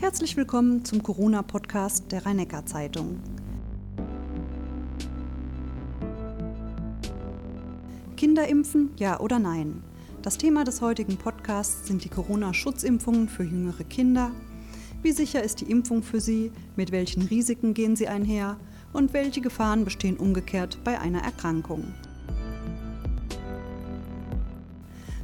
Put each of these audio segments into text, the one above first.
Herzlich willkommen zum Corona-Podcast der rhein zeitung Kinder impfen, ja oder nein? Das Thema des heutigen Podcasts sind die Corona-Schutzimpfungen für jüngere Kinder. Wie sicher ist die Impfung für sie? Mit welchen Risiken gehen sie einher? Und welche Gefahren bestehen umgekehrt bei einer Erkrankung?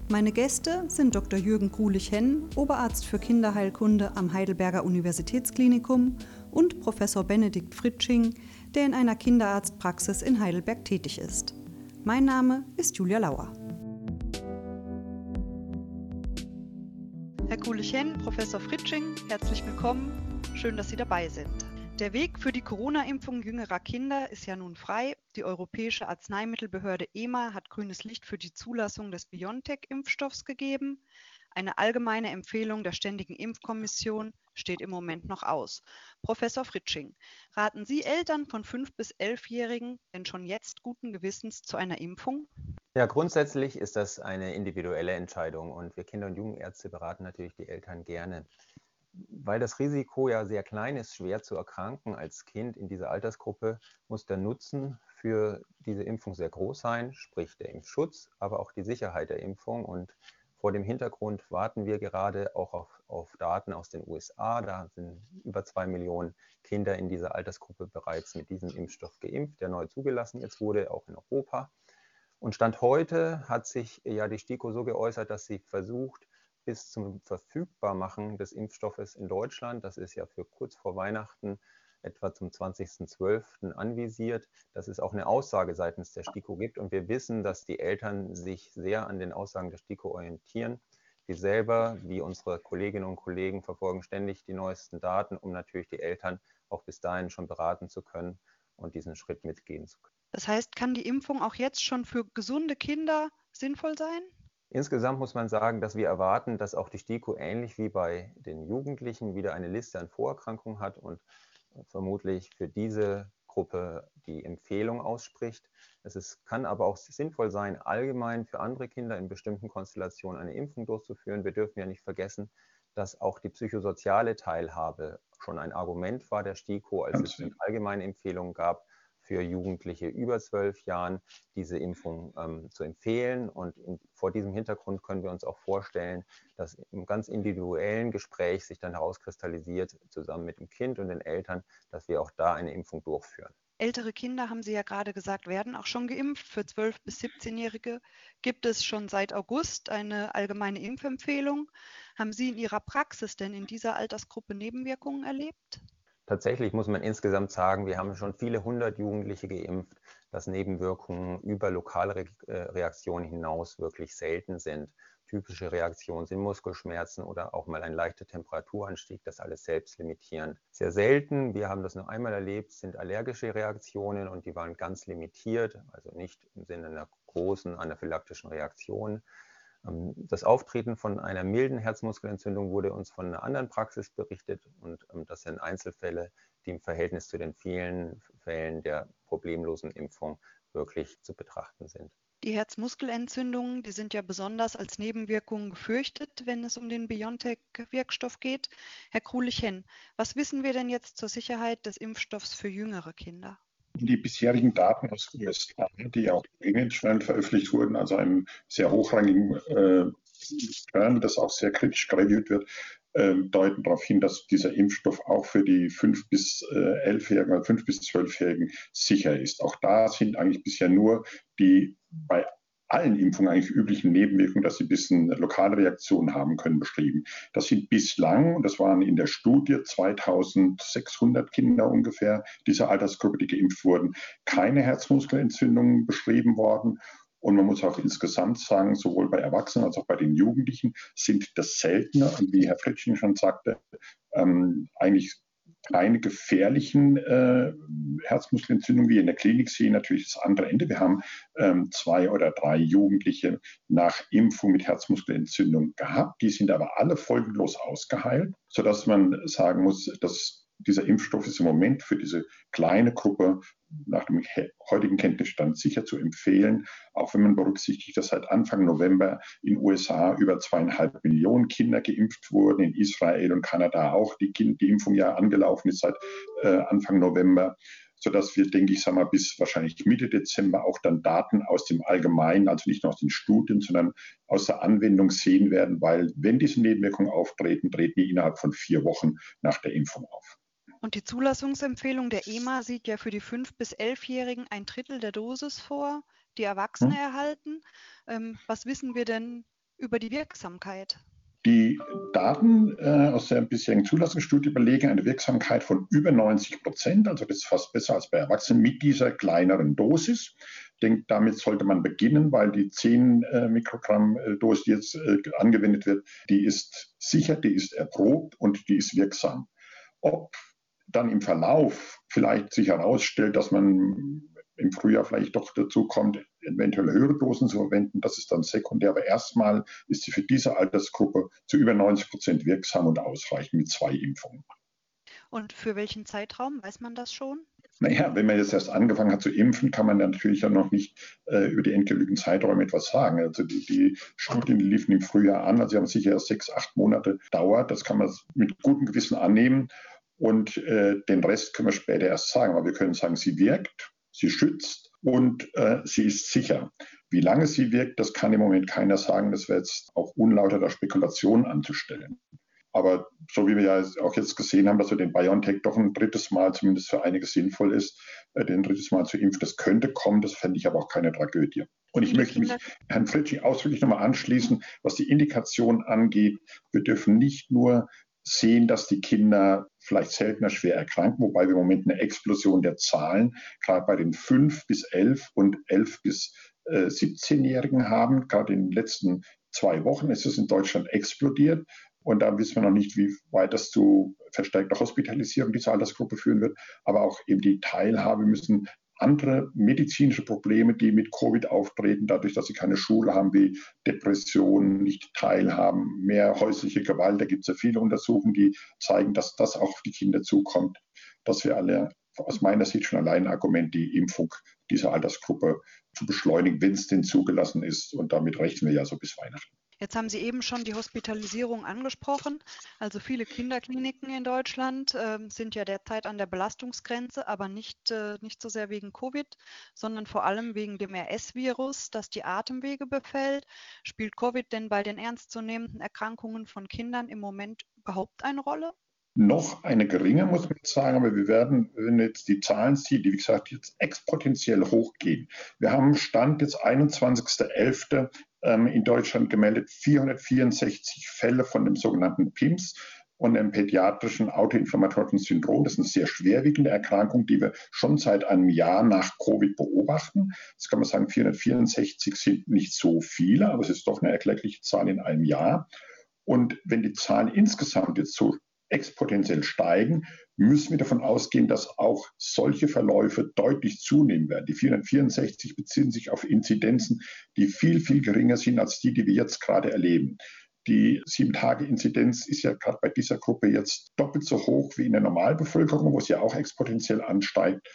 Meine Gäste sind Dr. Jürgen Grulich-Henn, Oberarzt für Kinderheilkunde am Heidelberger Universitätsklinikum und Professor Benedikt Fritsching, der in einer Kinderarztpraxis in Heidelberg tätig ist. Mein Name ist Julia Lauer. Herr Grulich-Henn, Professor Fritsching, herzlich willkommen. Schön, dass Sie dabei sind. Der Weg für die Corona-Impfung jüngerer Kinder ist ja nun frei. Die Europäische Arzneimittelbehörde EMA hat grünes Licht für die Zulassung des BioNTech-Impfstoffs gegeben. Eine allgemeine Empfehlung der Ständigen Impfkommission steht im Moment noch aus. Professor Fritsching, raten Sie Eltern von 5- bis 11-Jährigen denn schon jetzt guten Gewissens zu einer Impfung? Ja, grundsätzlich ist das eine individuelle Entscheidung und wir Kinder- und Jugendärzte beraten natürlich die Eltern gerne weil das Risiko ja sehr klein ist, schwer zu erkranken als Kind in dieser Altersgruppe, muss der Nutzen für diese Impfung sehr groß sein, sprich der Impfschutz, aber auch die Sicherheit der Impfung. Und vor dem Hintergrund warten wir gerade auch auf, auf Daten aus den USA. Da sind über zwei Millionen Kinder in dieser Altersgruppe bereits mit diesem Impfstoff geimpft, der neu zugelassen jetzt wurde, auch in Europa. Und Stand heute hat sich ja die STIKO so geäußert, dass sie versucht, bis zum Verfügbarmachen des Impfstoffes in Deutschland, das ist ja für kurz vor Weihnachten etwa zum 20.12. anvisiert, dass es auch eine Aussage seitens der STIKO gibt. Und wir wissen, dass die Eltern sich sehr an den Aussagen der STIKO orientieren. Wir selber, wie unsere Kolleginnen und Kollegen, verfolgen ständig die neuesten Daten, um natürlich die Eltern auch bis dahin schon beraten zu können und diesen Schritt mitgehen zu können. Das heißt, kann die Impfung auch jetzt schon für gesunde Kinder sinnvoll sein? Insgesamt muss man sagen, dass wir erwarten, dass auch die STIKO ähnlich wie bei den Jugendlichen wieder eine Liste an Vorerkrankungen hat und vermutlich für diese Gruppe die Empfehlung ausspricht. Es ist, kann aber auch sinnvoll sein, allgemein für andere Kinder in bestimmten Konstellationen eine Impfung durchzuführen. Wir dürfen ja nicht vergessen, dass auch die psychosoziale Teilhabe schon ein Argument war der STIKO, als es allgemeine Empfehlungen gab, für Jugendliche über zwölf Jahren diese Impfung ähm, zu empfehlen. Und in, vor diesem Hintergrund können wir uns auch vorstellen, dass im ganz individuellen Gespräch sich dann herauskristallisiert, zusammen mit dem Kind und den Eltern, dass wir auch da eine Impfung durchführen. Ältere Kinder, haben Sie ja gerade gesagt, werden auch schon geimpft. Für 12- bis 17-Jährige gibt es schon seit August eine allgemeine Impfempfehlung. Haben Sie in Ihrer Praxis denn in dieser Altersgruppe Nebenwirkungen erlebt? Tatsächlich muss man insgesamt sagen, wir haben schon viele hundert Jugendliche geimpft, dass Nebenwirkungen über lokale Reaktionen hinaus wirklich selten sind. Typische Reaktionen sind Muskelschmerzen oder auch mal ein leichter Temperaturanstieg, das alles selbstlimitierend. Sehr selten, wir haben das nur einmal erlebt, sind allergische Reaktionen und die waren ganz limitiert, also nicht im Sinne einer großen anaphylaktischen Reaktion. Ähm, das Auftreten von einer milden Herzmuskelentzündung wurde uns von einer anderen Praxis berichtet und ähm, das sind Einzelfälle, die im Verhältnis zu den vielen Fällen der problemlosen Impfung wirklich zu betrachten sind. Die Herzmuskelentzündungen, die sind ja besonders als Nebenwirkungen gefürchtet, wenn es um den BioNTech-Wirkstoff geht. Herr Krulich-Henn, was wissen wir denn jetzt zur Sicherheit des Impfstoffs für jüngere Kinder? Die bisherigen Daten aus USA, die auch in schnell veröffentlicht wurden, also einem sehr hochrangigen äh, das auch sehr kritisch reviewt wird, äh, deuten darauf hin, dass dieser Impfstoff auch für die 5 bis äh, 11-Jährigen, 5 bis 12-Jährigen sicher ist. Auch da sind eigentlich bisher nur die bei allen Impfungen eigentlich üblichen Nebenwirkungen, dass sie ein bisschen lokale Reaktionen haben können, beschrieben. Das sind bislang, und das waren in der Studie 2600 Kinder ungefähr, dieser Altersgruppe, die geimpft wurden, keine Herzmuskelentzündungen beschrieben worden. Und man muss auch insgesamt sagen, sowohl bei Erwachsenen als auch bei den Jugendlichen sind das seltener. Wie Herr Fritsching schon sagte, ähm, eigentlich keine gefährlichen äh, Herzmuskelentzündungen wie in der Klinik sehen, natürlich das andere Ende. Wir haben ähm, zwei oder drei Jugendliche nach Impfung mit Herzmuskelentzündung gehabt. Die sind aber alle folgenlos ausgeheilt, sodass man sagen muss, dass dieser Impfstoff ist im Moment für diese kleine Gruppe nach dem heutigen Kenntnisstand sicher zu empfehlen, auch wenn man berücksichtigt, dass seit Anfang November in USA über zweieinhalb Millionen Kinder geimpft wurden, in Israel und Kanada auch die, kind, die Impfung ja angelaufen ist seit äh, Anfang November sodass wir, denke ich, sagen wir, bis wahrscheinlich Mitte Dezember auch dann Daten aus dem Allgemeinen, also nicht nur aus den Studien, sondern aus der Anwendung sehen werden, weil wenn diese Nebenwirkungen auftreten, treten die innerhalb von vier Wochen nach der Impfung auf. Und die Zulassungsempfehlung der EMA sieht ja für die 5- bis 11-Jährigen ein Drittel der Dosis vor, die Erwachsene hm. erhalten. Ähm, was wissen wir denn über die Wirksamkeit? Die Daten äh, aus der bisherigen Zulassungsstudie belegen eine Wirksamkeit von über 90 Prozent, also das ist fast besser als bei Erwachsenen mit dieser kleineren Dosis. Ich denke, damit sollte man beginnen, weil die 10 äh, Mikrogramm äh, Dosis, die jetzt äh, angewendet wird, die ist sicher, die ist erprobt und die ist wirksam. Ob dann im Verlauf vielleicht sich herausstellt, dass man im Frühjahr vielleicht doch dazu kommt, eventuell höhere Dosen zu verwenden. Das ist dann sekundär. Aber erstmal ist sie für diese Altersgruppe zu über 90 Prozent wirksam und ausreichend mit zwei Impfungen. Und für welchen Zeitraum weiß man das schon? Naja, wenn man jetzt erst angefangen hat zu impfen, kann man natürlich ja noch nicht äh, über die endgültigen Zeiträume etwas sagen. Also die, die Studien die liefen im Frühjahr an, also sie haben sicher sechs, acht Monate dauert. Das kann man mit gutem Gewissen annehmen. Und äh, den Rest können wir später erst sagen. Aber wir können sagen, sie wirkt, sie schützt und äh, sie ist sicher. Wie lange sie wirkt, das kann im Moment keiner sagen. Das wäre jetzt auch unlauterer Spekulation anzustellen. Aber so wie wir ja auch jetzt gesehen haben, dass wir den BioNTech doch ein drittes Mal zumindest für einige sinnvoll ist, äh, den drittes Mal zu impfen, das könnte kommen, das fände ich aber auch keine Tragödie. Und ich möchte mich Herrn Fritschi ausdrücklich nochmal anschließen, was die Indikation angeht. Wir dürfen nicht nur sehen, dass die Kinder vielleicht seltener schwer erkranken, wobei wir im Moment eine Explosion der Zahlen gerade bei den 5 bis 11 und 11 bis äh, 17-Jährigen haben. Gerade in den letzten zwei Wochen ist es in Deutschland explodiert. Und da wissen wir noch nicht, wie weit das zu verstärkter Hospitalisierung dieser Altersgruppe führen wird. Aber auch eben die Teilhabe müssen andere medizinische Probleme, die mit Covid auftreten, dadurch, dass sie keine Schule haben, wie Depressionen, nicht teilhaben, mehr häusliche Gewalt. Da gibt es ja viele Untersuchungen, die zeigen, dass das auch auf die Kinder zukommt, dass wir alle aus meiner Sicht schon allein ein Argument, die Impfung dieser Altersgruppe zu beschleunigen, wenn es denn zugelassen ist. Und damit rechnen wir ja so bis Weihnachten. Jetzt haben Sie eben schon die Hospitalisierung angesprochen. Also viele Kinderkliniken in Deutschland äh, sind ja derzeit an der Belastungsgrenze, aber nicht, äh, nicht so sehr wegen Covid, sondern vor allem wegen dem RS-Virus, das die Atemwege befällt. Spielt Covid denn bei den ernstzunehmenden Erkrankungen von Kindern im Moment überhaupt eine Rolle? noch eine geringe, muss man sagen, aber wir werden, wenn jetzt die Zahlen sieht, die wie gesagt jetzt exponentiell hochgehen. Wir haben Stand jetzt 21.11 ähm, in Deutschland gemeldet 464 Fälle von dem sogenannten PIMS und dem pädiatrischen autoinflammatorischen Syndrom. Das ist eine sehr schwerwiegende Erkrankung, die wir schon seit einem Jahr nach Covid beobachten. Jetzt kann man sagen, 464 sind nicht so viele, aber es ist doch eine erkleckliche Zahl in einem Jahr. Und wenn die Zahlen insgesamt jetzt so exponentiell steigen, müssen wir davon ausgehen, dass auch solche Verläufe deutlich zunehmen werden. Die 464 beziehen sich auf Inzidenzen, die viel, viel geringer sind als die, die wir jetzt gerade erleben. Die Sieben-Tage-Inzidenz ist ja gerade bei dieser Gruppe jetzt doppelt so hoch wie in der Normalbevölkerung, wo es ja auch exponentiell ansteigt.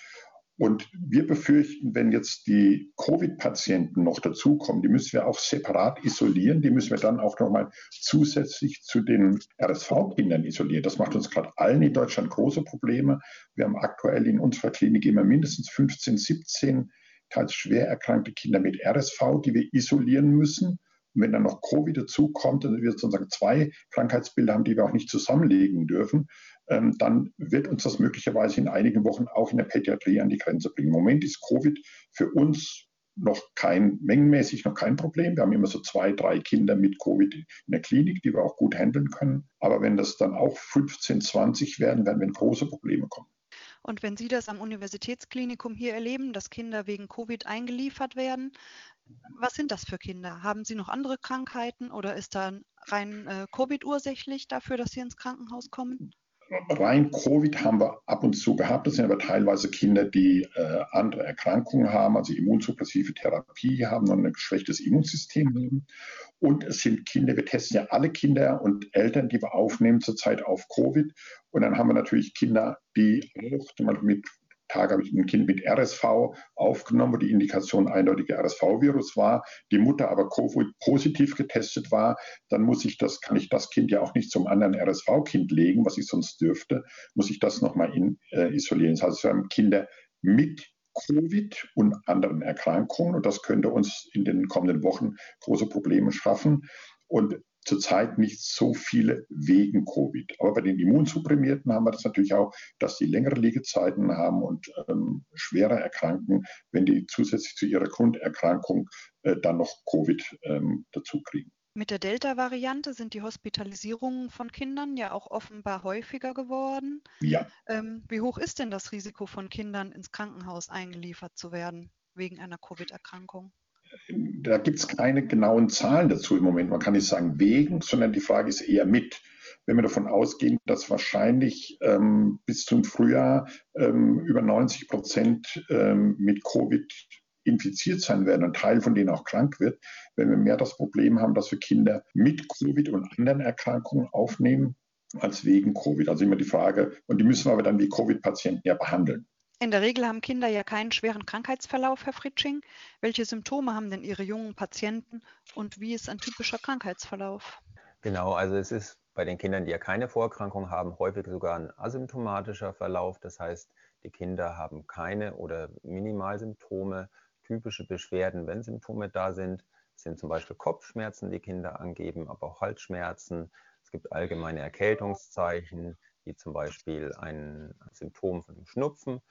Und wir befürchten, wenn jetzt die Covid-Patienten noch dazukommen, die müssen wir auch separat isolieren, die müssen wir dann auch nochmal zusätzlich zu den RSV-Kindern isolieren. Das macht uns gerade allen in Deutschland große Probleme. Wir haben aktuell in unserer Klinik immer mindestens 15, 17 teils schwer erkrankte Kinder mit RSV, die wir isolieren müssen. Und wenn dann noch Covid dazukommt, dann wir sozusagen zwei Krankheitsbilder haben, die wir auch nicht zusammenlegen dürfen, ähm, dann wird uns das möglicherweise in einigen Wochen auch in der Pädiatrie an die Grenze bringen. Im Moment ist Covid für uns noch kein, mengenmäßig noch kein Problem. Wir haben immer so zwei, drei Kinder mit Covid in der Klinik, die wir auch gut handeln können. Aber wenn das dann auch 15, 20 werden, werden wir große Probleme kommen. Und wenn Sie das am Universitätsklinikum hier erleben, dass Kinder wegen Covid eingeliefert werden, was sind das für Kinder? Haben Sie noch andere Krankheiten oder ist da rein äh, Covid ursächlich dafür, dass Sie ins Krankenhaus kommen? Rein Covid haben wir ab und zu gehabt. Das sind aber teilweise Kinder, die äh, andere Erkrankungen haben, also immunsuppressive Therapie haben und ein geschwächtes Immunsystem haben. Und es sind Kinder, wir testen ja alle Kinder und Eltern, die wir aufnehmen zurzeit auf Covid. Und dann haben wir natürlich Kinder, die auch mit Tage habe ich ein Kind mit RSV aufgenommen, wo die Indikation eindeutig RSV-Virus war, die Mutter aber Covid-positiv getestet war, dann muss ich das, kann ich das Kind ja auch nicht zum anderen RSV-Kind legen, was ich sonst dürfte, muss ich das nochmal äh, isolieren. Das heißt, wir haben Kinder mit Covid und anderen Erkrankungen und das könnte uns in den kommenden Wochen große Probleme schaffen. Und zurzeit nicht so viele wegen Covid. Aber bei den Immunsupprimierten haben wir das natürlich auch, dass sie längere Liegezeiten haben und ähm, schwerer erkranken, wenn die zusätzlich zu ihrer Grunderkrankung äh, dann noch Covid ähm, dazu kriegen. Mit der Delta-Variante sind die Hospitalisierungen von Kindern ja auch offenbar häufiger geworden. Ja. Ähm, wie hoch ist denn das Risiko von Kindern ins Krankenhaus eingeliefert zu werden wegen einer Covid-Erkrankung? Da gibt es keine genauen Zahlen dazu im Moment. Man kann nicht sagen wegen, sondern die Frage ist eher mit. Wenn wir davon ausgehen, dass wahrscheinlich ähm, bis zum Frühjahr ähm, über 90 Prozent ähm, mit Covid infiziert sein werden, ein Teil von denen auch krank wird, wenn wir mehr das Problem haben, dass wir Kinder mit Covid und anderen Erkrankungen aufnehmen als wegen Covid. Also immer die Frage, und die müssen wir aber dann wie Covid-Patienten ja behandeln. In der Regel haben Kinder ja keinen schweren Krankheitsverlauf, Herr Fritsching. Welche Symptome haben denn Ihre jungen Patienten und wie ist ein typischer Krankheitsverlauf? Genau, also es ist bei den Kindern, die ja keine Vorerkrankung haben, häufig sogar ein asymptomatischer Verlauf. Das heißt, die Kinder haben keine oder Minimalsymptome. Typische Beschwerden, wenn Symptome da sind, sind zum Beispiel Kopfschmerzen, die Kinder angeben, aber auch Halsschmerzen. Es gibt allgemeine Erkältungszeichen, wie zum Beispiel ein Symptom von Schnupfen.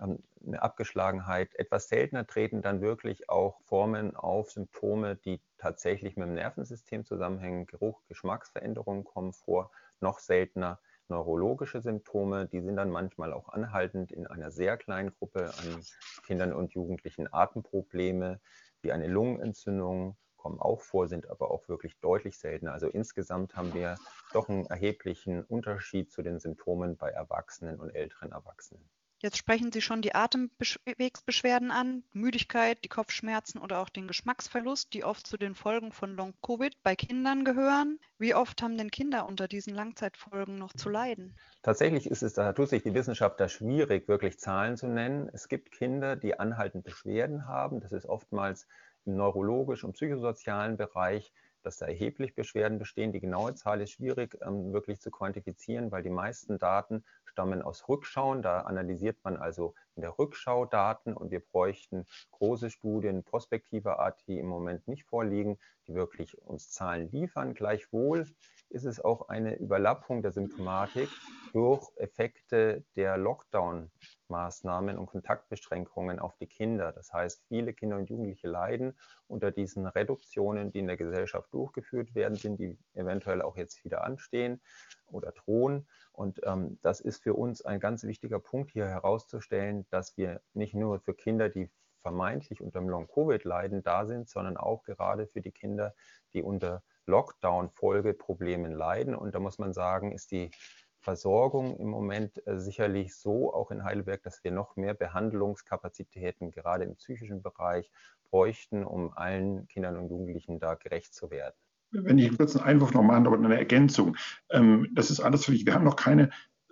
Eine Abgeschlagenheit. Etwas seltener treten dann wirklich auch Formen auf, Symptome, die tatsächlich mit dem Nervensystem zusammenhängen. Geruch, Geschmacksveränderungen kommen vor. Noch seltener neurologische Symptome, die sind dann manchmal auch anhaltend in einer sehr kleinen Gruppe an Kindern und Jugendlichen. Atemprobleme wie eine Lungenentzündung kommen auch vor, sind aber auch wirklich deutlich seltener. Also insgesamt haben wir doch einen erheblichen Unterschied zu den Symptomen bei Erwachsenen und älteren Erwachsenen. Jetzt sprechen Sie schon die Atemwegsbeschwerden an, Müdigkeit, die Kopfschmerzen oder auch den Geschmacksverlust, die oft zu den Folgen von Long-Covid bei Kindern gehören. Wie oft haben denn Kinder unter diesen Langzeitfolgen noch zu leiden? Tatsächlich ist es, da tut sich die Wissenschaft da schwierig, wirklich Zahlen zu nennen. Es gibt Kinder, die anhaltend Beschwerden haben. Das ist oftmals im neurologischen und psychosozialen Bereich dass da erheblich Beschwerden bestehen. Die genaue Zahl ist schwierig ähm, wirklich zu quantifizieren, weil die meisten Daten stammen aus Rückschauen. Da analysiert man also in der Rückschau Daten und wir bräuchten große Studien prospektiver Art, die im Moment nicht vorliegen, die wirklich uns Zahlen liefern. Gleichwohl ist es auch eine Überlappung der Symptomatik durch Effekte der Lockdown-Maßnahmen und Kontaktbeschränkungen auf die Kinder. Das heißt, viele Kinder und Jugendliche leiden unter diesen Reduktionen, die in der Gesellschaft durchgeführt werden, sind, die eventuell auch jetzt wieder anstehen oder drohen. Und ähm, das ist für uns ein ganz wichtiger Punkt hier herauszustellen, dass wir nicht nur für Kinder, die vermeintlich unter Long-Covid leiden, da sind, sondern auch gerade für die Kinder, die unter Lockdown-Folgeproblemen leiden. Und da muss man sagen, ist die Versorgung im Moment äh, sicherlich so, auch in Heidelberg, dass wir noch mehr Behandlungskapazitäten gerade im psychischen Bereich bräuchten, um allen Kindern und Jugendlichen da gerecht zu werden. Wenn ich einen kurzen Einwurf noch machen, aber eine Ergänzung. Ähm, das ist alles für dich. Wir haben noch keine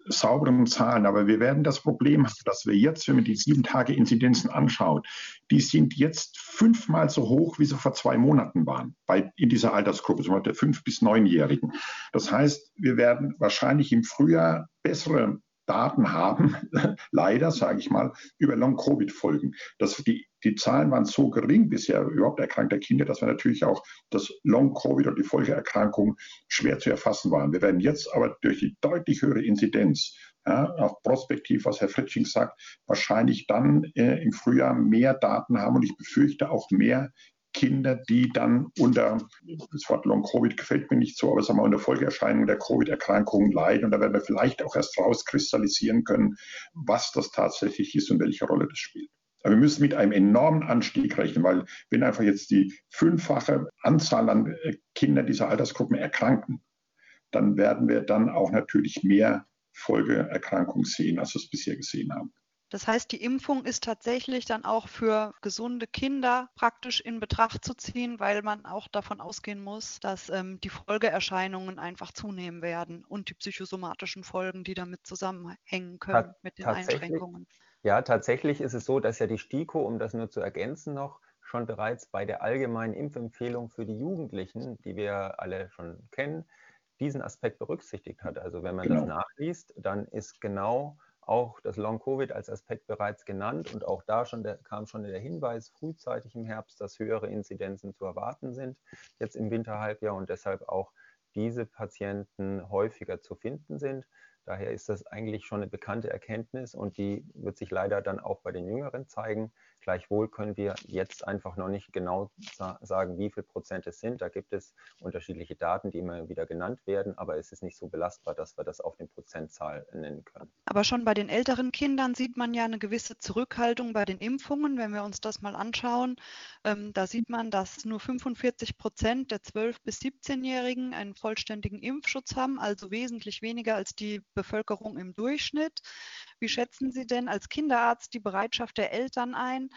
sauberen Zahlen. Aber wir werden das Problem haben, dass wir jetzt, wenn man die sieben Tage Inzidenzen anschaut, die sind jetzt fünfmal so hoch, wie sie vor zwei Monaten waren, bei, in dieser Altersgruppe, so der fünf- bis neunjährigen. Das heißt, wir werden wahrscheinlich im Frühjahr bessere Daten haben, leider sage ich mal, über Long-Covid-Folgen. Die, die Zahlen waren so gering bisher überhaupt erkrankter Kinder, dass wir natürlich auch das Long-Covid und die Folgeerkrankungen schwer zu erfassen waren. Wir werden jetzt aber durch die deutlich höhere Inzidenz, ja, auch prospektiv, was Herr Fritsching sagt, wahrscheinlich dann äh, im Frühjahr mehr Daten haben und ich befürchte auch mehr Kinder, die dann unter, das Wort Long-Covid gefällt mir nicht so, aber sagen wir unter Folgeerscheinungen der Covid-Erkrankungen leiden. Und da werden wir vielleicht auch erst rauskristallisieren können, was das tatsächlich ist und welche Rolle das spielt. Aber wir müssen mit einem enormen Anstieg rechnen, weil wenn einfach jetzt die fünffache Anzahl an äh, Kindern dieser Altersgruppen erkranken, dann werden wir dann auch natürlich mehr Folgeerkrankung sehen, als wir es bisher gesehen haben. Das heißt, die Impfung ist tatsächlich dann auch für gesunde Kinder praktisch in Betracht zu ziehen, weil man auch davon ausgehen muss, dass ähm, die Folgeerscheinungen einfach zunehmen werden und die psychosomatischen Folgen, die damit zusammenhängen können Ta mit den Einschränkungen. Ja, tatsächlich ist es so, dass ja die STIKO, um das nur zu ergänzen noch, schon bereits bei der allgemeinen Impfempfehlung für die Jugendlichen, die wir alle schon kennen, diesen Aspekt berücksichtigt hat. Also wenn man genau. das nachliest, dann ist genau auch das Long-Covid als Aspekt bereits genannt und auch da schon der, kam schon der Hinweis frühzeitig im Herbst, dass höhere Inzidenzen zu erwarten sind, jetzt im Winterhalbjahr und deshalb auch diese Patienten häufiger zu finden sind. Daher ist das eigentlich schon eine bekannte Erkenntnis und die wird sich leider dann auch bei den Jüngeren zeigen. Gleichwohl können wir jetzt einfach noch nicht genau sagen, wie viel Prozent es sind. Da gibt es unterschiedliche Daten, die immer wieder genannt werden, aber es ist nicht so belastbar, dass wir das auf den Prozentzahl nennen können. Aber schon bei den älteren Kindern sieht man ja eine gewisse Zurückhaltung bei den Impfungen. Wenn wir uns das mal anschauen, ähm, da sieht man, dass nur 45 Prozent der 12- bis 17-Jährigen einen vollständigen Impfschutz haben, also wesentlich weniger als die Bevölkerung im Durchschnitt. Wie schätzen Sie denn als Kinderarzt die Bereitschaft der Eltern ein,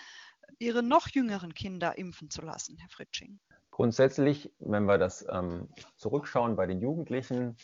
ihre noch jüngeren Kinder impfen zu lassen, Herr Fritsching? Grundsätzlich, wenn wir das ähm, zurückschauen bei den Jugendlichen,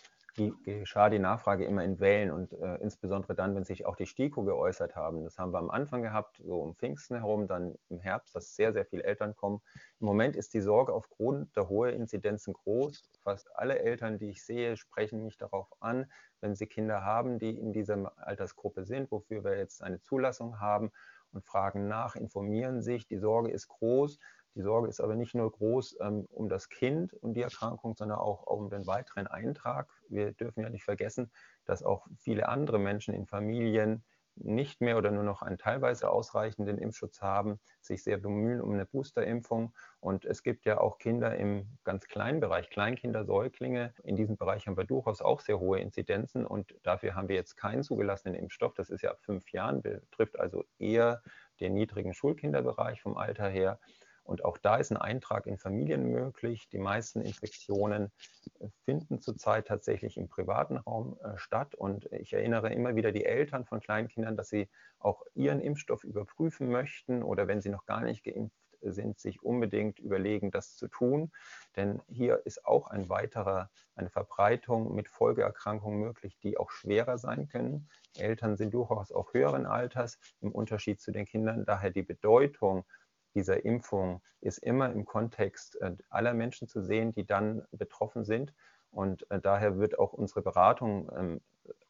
geschah die Nachfrage immer in Wellen und äh, insbesondere dann, wenn sich auch die STIKO geäußert haben. Das haben wir am Anfang gehabt, so um Pfingsten herum, dann im Herbst, dass sehr, sehr viele Eltern kommen. Im Moment ist die Sorge aufgrund der hohen Inzidenzen groß. Fast alle Eltern, die ich sehe, sprechen mich darauf an, wenn sie Kinder haben, die in dieser Altersgruppe sind, wofür wir jetzt eine Zulassung haben und fragen nach, informieren sich. Die Sorge ist groß. Die Sorge ist aber nicht nur groß ähm, um das Kind und die Erkrankung, sondern auch um den weiteren Eintrag. Wir dürfen ja nicht vergessen, dass auch viele andere Menschen in Familien nicht mehr oder nur noch einen teilweise ausreichenden Impfschutz haben, sich sehr bemühen um eine Boosterimpfung. Und es gibt ja auch Kinder im ganz kleinen Bereich, Kleinkinder, Säuglinge. In diesem Bereich haben wir durchaus auch sehr hohe Inzidenzen und dafür haben wir jetzt keinen zugelassenen Impfstoff. Das ist ja ab fünf Jahren, betrifft also eher den niedrigen Schulkinderbereich vom Alter her. Und auch da ist ein Eintrag in Familien möglich. Die meisten Infektionen äh, finden zurzeit tatsächlich im privaten Raum äh, statt. Und ich erinnere immer wieder die Eltern von Kleinkindern, dass sie auch ihren Impfstoff überprüfen möchten oder wenn sie noch gar nicht geimpft sind, sich unbedingt überlegen, das zu tun. Denn hier ist auch ein weiterer, eine Verbreitung mit Folgeerkrankungen möglich, die auch schwerer sein können. Eltern sind durchaus auch höheren Alters im Unterschied zu den Kindern. Daher die Bedeutung dieser Impfung ist immer im Kontext äh, aller Menschen zu sehen, die dann betroffen sind. Und äh, daher wird auch unsere Beratung ähm,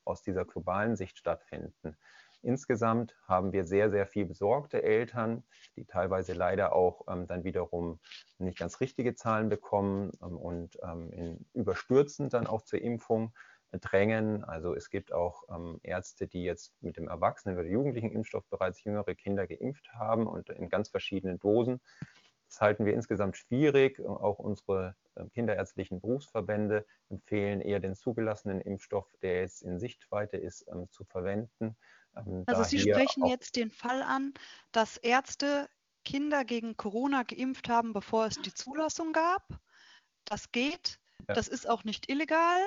aus dieser globalen Sicht stattfinden. Insgesamt haben wir sehr, sehr viel besorgte Eltern, die teilweise leider auch ähm, dann wiederum nicht ganz richtige Zahlen bekommen ähm, und ähm, in, überstürzend dann auch zur Impfung drängen. Also es gibt auch ähm, Ärzte, die jetzt mit dem Erwachsenen- oder jugendlichen Impfstoff bereits jüngere Kinder geimpft haben und in ganz verschiedenen Dosen. Das halten wir insgesamt schwierig. Auch unsere äh, kinderärztlichen Berufsverbände empfehlen eher den zugelassenen Impfstoff, der jetzt in Sichtweite ist, ähm, zu verwenden. Ähm, also Sie sprechen jetzt den Fall an, dass Ärzte Kinder gegen Corona geimpft haben, bevor es die Zulassung gab. Das geht. Ja. Das ist auch nicht illegal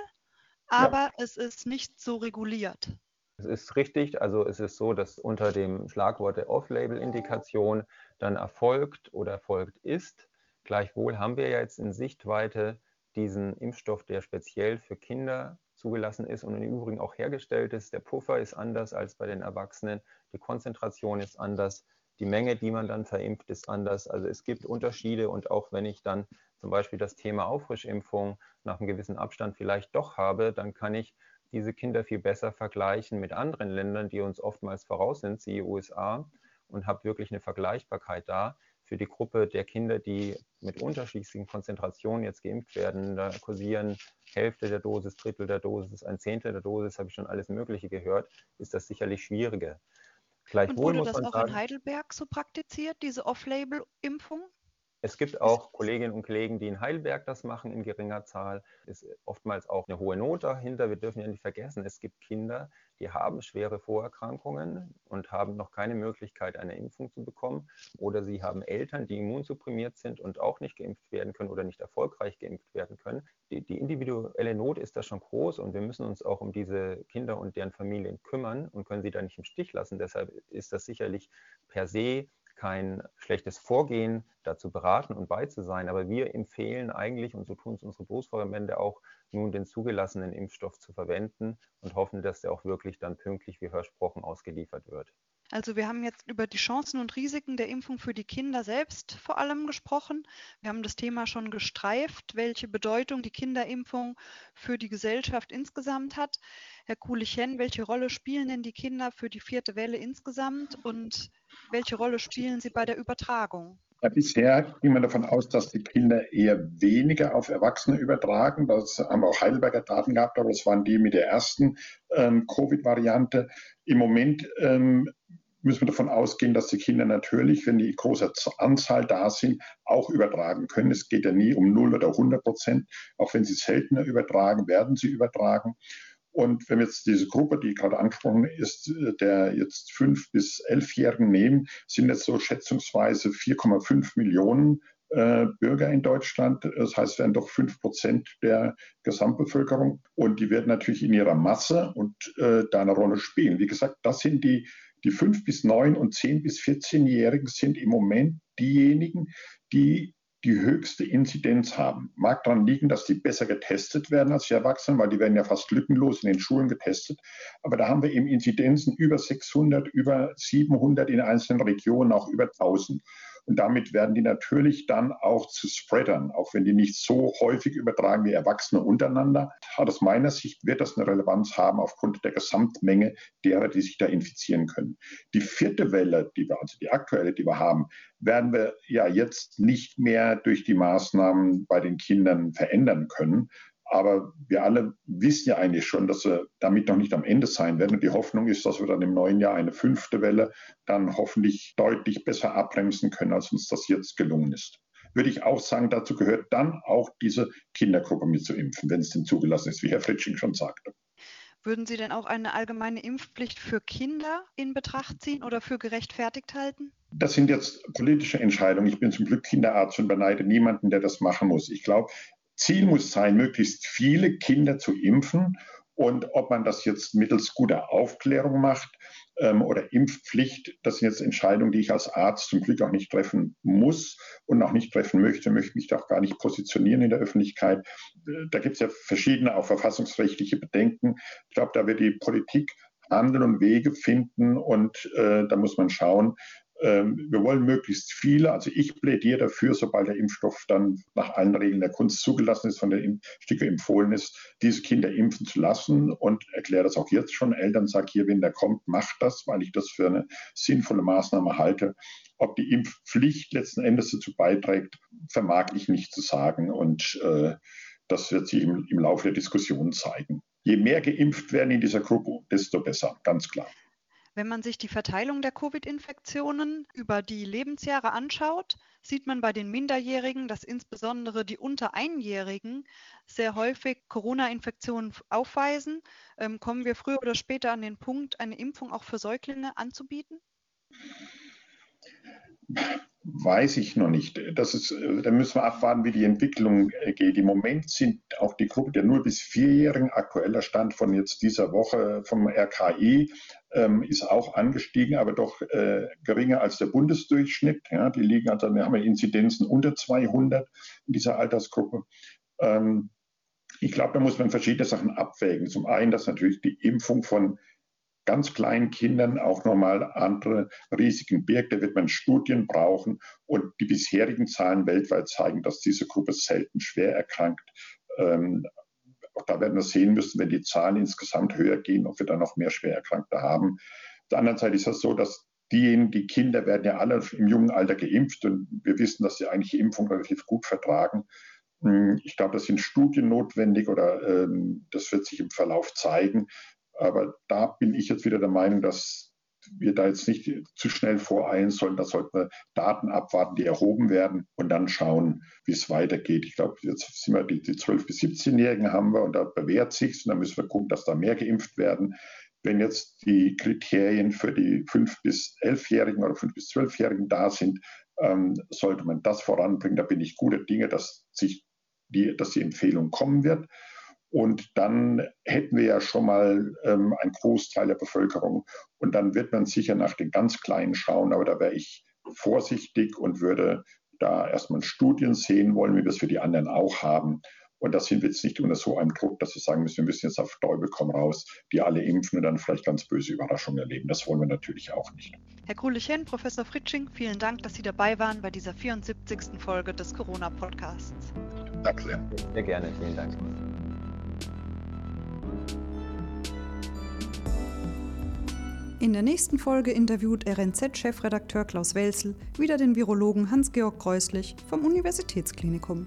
aber ja. es ist nicht so reguliert. Es ist richtig, also es ist so, dass unter dem Schlagwort der Off-Label-Indikation dann erfolgt oder erfolgt ist. Gleichwohl haben wir jetzt in Sichtweite diesen Impfstoff, der speziell für Kinder zugelassen ist und im Übrigen auch hergestellt ist. Der Puffer ist anders als bei den Erwachsenen, die Konzentration ist anders, die Menge, die man dann verimpft, ist anders. Also es gibt Unterschiede und auch wenn ich dann zum Beispiel das Thema Auffrischimpfung nach einem gewissen Abstand vielleicht doch habe, dann kann ich diese Kinder viel besser vergleichen mit anderen Ländern, die uns oftmals voraus sind, siehe USA, und habe wirklich eine Vergleichbarkeit da. Für die Gruppe der Kinder, die mit unterschiedlichen Konzentrationen jetzt geimpft werden, da kursieren Hälfte der Dosis, Drittel der Dosis, ein Zehntel der Dosis, habe ich schon alles Mögliche gehört, ist das sicherlich schwieriger. Gleichwohl Und wurde das auch sagen, in Heidelberg so praktiziert, diese Off-Label-Impfung? Es gibt auch Kolleginnen und Kollegen, die in Heidelberg das machen in geringer Zahl. Es ist oftmals auch eine hohe Not dahinter. Wir dürfen ja nicht vergessen, es gibt Kinder, die haben schwere Vorerkrankungen und haben noch keine Möglichkeit, eine Impfung zu bekommen. Oder sie haben Eltern, die immunsupprimiert sind und auch nicht geimpft werden können oder nicht erfolgreich geimpft werden können. Die, die individuelle Not ist das schon groß und wir müssen uns auch um diese Kinder und deren Familien kümmern und können sie da nicht im Stich lassen. Deshalb ist das sicherlich per se kein schlechtes Vorgehen, dazu beraten und bei zu sein. Aber wir empfehlen eigentlich, und so tun es unsere Berufsverbände auch, nun den zugelassenen Impfstoff zu verwenden und hoffen, dass der auch wirklich dann pünktlich wie versprochen ausgeliefert wird. Also wir haben jetzt über die Chancen und Risiken der Impfung für die Kinder selbst vor allem gesprochen. Wir haben das Thema schon gestreift, welche Bedeutung die Kinderimpfung für die Gesellschaft insgesamt hat. Herr Kulich-Henn, welche Rolle spielen denn die Kinder für die vierte Welle insgesamt und welche Rolle spielen sie bei der Übertragung? Ja, bisher ging man davon aus, dass die Kinder eher weniger auf Erwachsene übertragen. Das haben auch Heidelberger Daten gehabt, aber das waren die mit der ersten ähm, Covid-Variante. Im Moment ähm, müssen wir davon ausgehen, dass die Kinder natürlich, wenn die große Anzahl da sind, auch übertragen können. Es geht ja nie um 0 oder 100 Prozent. Auch wenn sie seltener übertragen, werden sie übertragen. Und wenn wir jetzt diese Gruppe, die gerade angesprochen ist, äh, der jetzt fünf bis elfjährigen nehmen, sind jetzt so schätzungsweise 4,5 Millionen äh, Bürger in Deutschland. Das heißt, wären doch fünf Prozent der Gesamtbevölkerung. Und die werden natürlich in ihrer Masse und äh, da eine Rolle spielen. Wie gesagt, das sind die, die fünf bis neun und zehn bis 14-Jährigen sind im Moment diejenigen, die die höchste Inzidenz haben. Mag daran liegen, dass die besser getestet werden als die Erwachsenen, weil die werden ja fast lückenlos in den Schulen getestet. Aber da haben wir eben Inzidenzen über 600, über 700 in einzelnen Regionen, auch über 1000. Und damit werden die natürlich dann auch zu Spreadern, auch wenn die nicht so häufig übertragen wie Erwachsene untereinander. Aus meiner Sicht wird das eine Relevanz haben aufgrund der Gesamtmenge derer, die sich da infizieren können. Die vierte Welle, die wir, also die aktuelle, die wir haben, werden wir ja jetzt nicht mehr durch die Maßnahmen bei den Kindern verändern können, aber wir alle wissen ja eigentlich schon, dass wir damit noch nicht am Ende sein werden. Und die Hoffnung ist, dass wir dann im neuen Jahr eine fünfte Welle dann hoffentlich deutlich besser abbremsen können, als uns das jetzt gelungen ist. Würde ich auch sagen, dazu gehört dann auch diese Kindergruppe mit zu impfen, wenn es denn zugelassen ist, wie Herr Fritsching schon sagte. Würden Sie denn auch eine allgemeine Impfpflicht für Kinder in Betracht ziehen oder für gerechtfertigt halten? Das sind jetzt politische Entscheidungen. Ich bin zum Glück Kinderarzt und beneide niemanden, der das machen muss. Ich glaube, Ziel muss sein, möglichst viele Kinder zu impfen. Und ob man das jetzt mittels guter Aufklärung macht ähm, oder Impfpflicht, das sind jetzt Entscheidungen, die ich als Arzt zum Glück auch nicht treffen muss und auch nicht treffen möchte, möchte mich da auch gar nicht positionieren in der Öffentlichkeit. Da gibt es ja verschiedene auch verfassungsrechtliche Bedenken. Ich glaube, da wird die Politik Handeln und Wege finden und äh, da muss man schauen, wir wollen möglichst viele, also ich plädiere dafür, sobald der Impfstoff dann nach allen Regeln der Kunst zugelassen ist, von der Stücke empfohlen ist, diese Kinder impfen zu lassen und erkläre das auch jetzt schon Eltern, sage hier, wenn der kommt, macht das, weil ich das für eine sinnvolle Maßnahme halte. Ob die Impfpflicht letzten Endes dazu beiträgt, vermag ich nicht zu sagen und äh, das wird sich im, im Laufe der Diskussion zeigen. Je mehr geimpft werden in dieser Gruppe, desto besser, ganz klar. Wenn man sich die Verteilung der Covid-Infektionen über die Lebensjahre anschaut, sieht man bei den Minderjährigen, dass insbesondere die unter Einjährigen sehr häufig Corona-Infektionen aufweisen. Ähm, kommen wir früher oder später an den Punkt, eine Impfung auch für Säuglinge anzubieten? Weiß ich noch nicht. Das ist, äh, da müssen wir abwarten, wie die Entwicklung äh, geht. Im Moment sind auch die Gruppe der 0- bis 4-Jährigen, aktueller Stand von jetzt dieser Woche vom RKI, ähm, ist auch angestiegen, aber doch äh, geringer als der Bundesdurchschnitt. Ja, die liegen also, wir haben Inzidenzen unter 200 in dieser Altersgruppe. Ähm, ich glaube, da muss man verschiedene Sachen abwägen. Zum einen, dass natürlich die Impfung von ganz kleinen Kindern auch nochmal andere Risiken birgt. Da wird man Studien brauchen und die bisherigen Zahlen weltweit zeigen, dass diese Gruppe selten schwer erkrankt. Ähm, auch da werden wir sehen müssen, wenn die Zahlen insgesamt höher gehen, ob wir dann noch mehr Schwererkrankte haben. Auf der anderen Seite ist es das so, dass diejenigen, die Kinder werden ja alle im jungen Alter geimpft und wir wissen, dass sie eigentlich die Impfung relativ gut vertragen. Hm, ich glaube, das sind Studien notwendig oder ähm, das wird sich im Verlauf zeigen. Aber da bin ich jetzt wieder der Meinung, dass wir da jetzt nicht zu schnell voreilen sollen. Da sollten wir Daten abwarten, die erhoben werden und dann schauen, wie es weitergeht. Ich glaube, jetzt sind wir die, die 12- bis 17-Jährigen haben wir und da bewährt sich und dann müssen wir gucken, dass da mehr geimpft werden. Wenn jetzt die Kriterien für die 5- bis 11-Jährigen oder 5- bis 12-Jährigen da sind, ähm, sollte man das voranbringen. Da bin ich guter Dinge, dass sich die, dass die Empfehlung kommen wird. Und dann hätten wir ja schon mal ähm, einen Großteil der Bevölkerung. Und dann wird man sicher nach den ganz Kleinen schauen. Aber da wäre ich vorsichtig und würde da erstmal Studien sehen wollen, wie wir es für die anderen auch haben. Und das sind wir jetzt nicht unter so einem Druck, dass wir sagen müssen, wir müssen jetzt auf Teufel komm raus, die alle impfen und dann vielleicht ganz böse Überraschungen erleben. Das wollen wir natürlich auch nicht. Herr Krulichen, Professor Fritsching, vielen Dank, dass Sie dabei waren bei dieser 74. Folge des Corona-Podcasts. Danke sehr. Sehr gerne, vielen Dank. In der nächsten Folge interviewt RNZ-Chefredakteur Klaus Welzel wieder den Virologen Hans-Georg Kreuslich vom Universitätsklinikum.